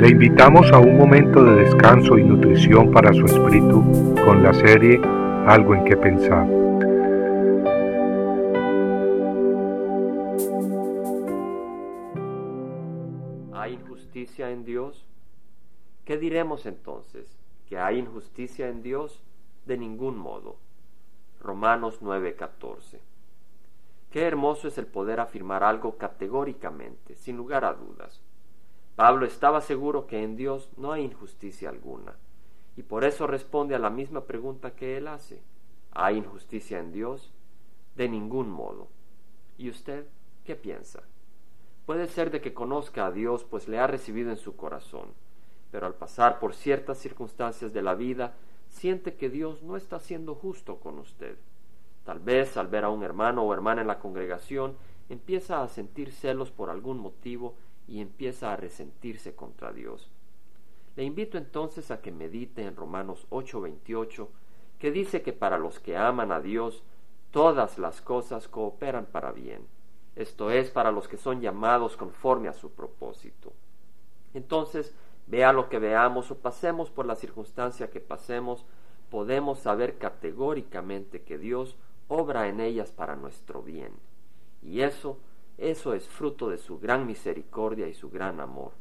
Le invitamos a un momento de descanso y nutrición para su espíritu con la serie Algo en que pensar. ¿Hay injusticia en Dios? ¿Qué diremos entonces? ¿Que hay injusticia en Dios? De ningún modo. Romanos 9:14. Qué hermoso es el poder afirmar algo categóricamente, sin lugar a dudas. Pablo estaba seguro que en Dios no hay injusticia alguna, y por eso responde a la misma pregunta que él hace. ¿Hay injusticia en Dios? De ningún modo. ¿Y usted qué piensa? Puede ser de que conozca a Dios, pues le ha recibido en su corazón, pero al pasar por ciertas circunstancias de la vida, siente que Dios no está siendo justo con usted. Tal vez al ver a un hermano o hermana en la congregación, empieza a sentir celos por algún motivo y empieza a resentirse contra Dios. Le invito entonces a que medite en Romanos 8:28, que dice que para los que aman a Dios, todas las cosas cooperan para bien, esto es, para los que son llamados conforme a su propósito. Entonces, vea lo que veamos o pasemos por la circunstancia que pasemos, podemos saber categóricamente que Dios obra en ellas para nuestro bien. Y eso, eso es fruto de su gran misericordia y su gran amor.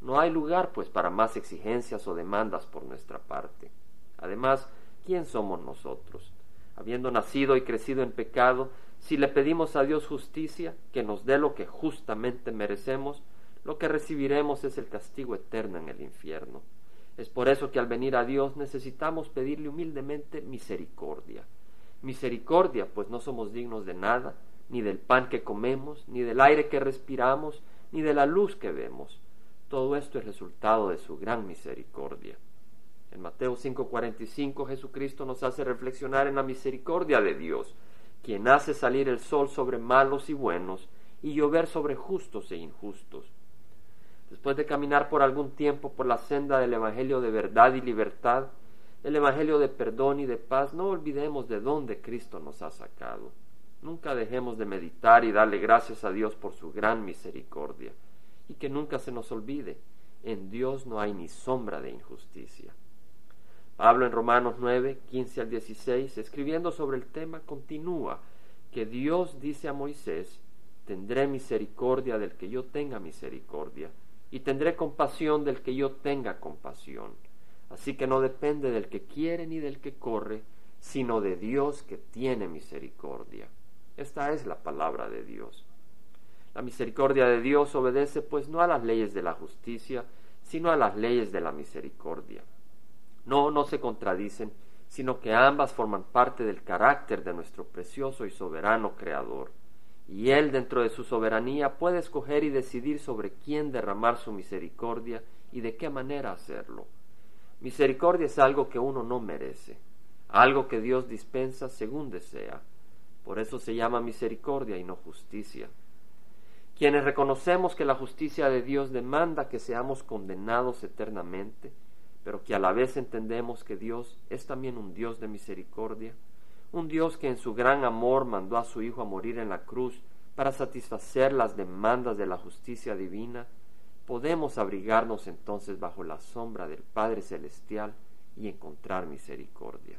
No hay lugar, pues, para más exigencias o demandas por nuestra parte. Además, ¿quién somos nosotros? Habiendo nacido y crecido en pecado, si le pedimos a Dios justicia, que nos dé lo que justamente merecemos, lo que recibiremos es el castigo eterno en el infierno. Es por eso que al venir a Dios necesitamos pedirle humildemente misericordia. Misericordia, pues no somos dignos de nada, ni del pan que comemos, ni del aire que respiramos, ni de la luz que vemos. Todo esto es resultado de su gran misericordia. En Mateo 5:45 Jesucristo nos hace reflexionar en la misericordia de Dios, quien hace salir el sol sobre malos y buenos y llover sobre justos e injustos. Después de caminar por algún tiempo por la senda del Evangelio de verdad y libertad, el Evangelio de perdón y de paz, no olvidemos de dónde Cristo nos ha sacado. Nunca dejemos de meditar y darle gracias a Dios por su gran misericordia. Y que nunca se nos olvide, en Dios no hay ni sombra de injusticia. Pablo en Romanos 9, 15 al 16, escribiendo sobre el tema, continúa que Dios dice a Moisés, tendré misericordia del que yo tenga misericordia, y tendré compasión del que yo tenga compasión. Así que no depende del que quiere ni del que corre, sino de Dios que tiene misericordia. Esta es la palabra de Dios. La misericordia de Dios obedece pues no a las leyes de la justicia, sino a las leyes de la misericordia. No, no se contradicen, sino que ambas forman parte del carácter de nuestro precioso y soberano Creador. Y Él, dentro de su soberanía, puede escoger y decidir sobre quién derramar su misericordia y de qué manera hacerlo. Misericordia es algo que uno no merece, algo que Dios dispensa según desea. Por eso se llama misericordia y no justicia. Quienes reconocemos que la justicia de Dios demanda que seamos condenados eternamente, pero que a la vez entendemos que Dios es también un Dios de misericordia, un Dios que en su gran amor mandó a su Hijo a morir en la cruz para satisfacer las demandas de la justicia divina, podemos abrigarnos entonces bajo la sombra del Padre Celestial y encontrar misericordia.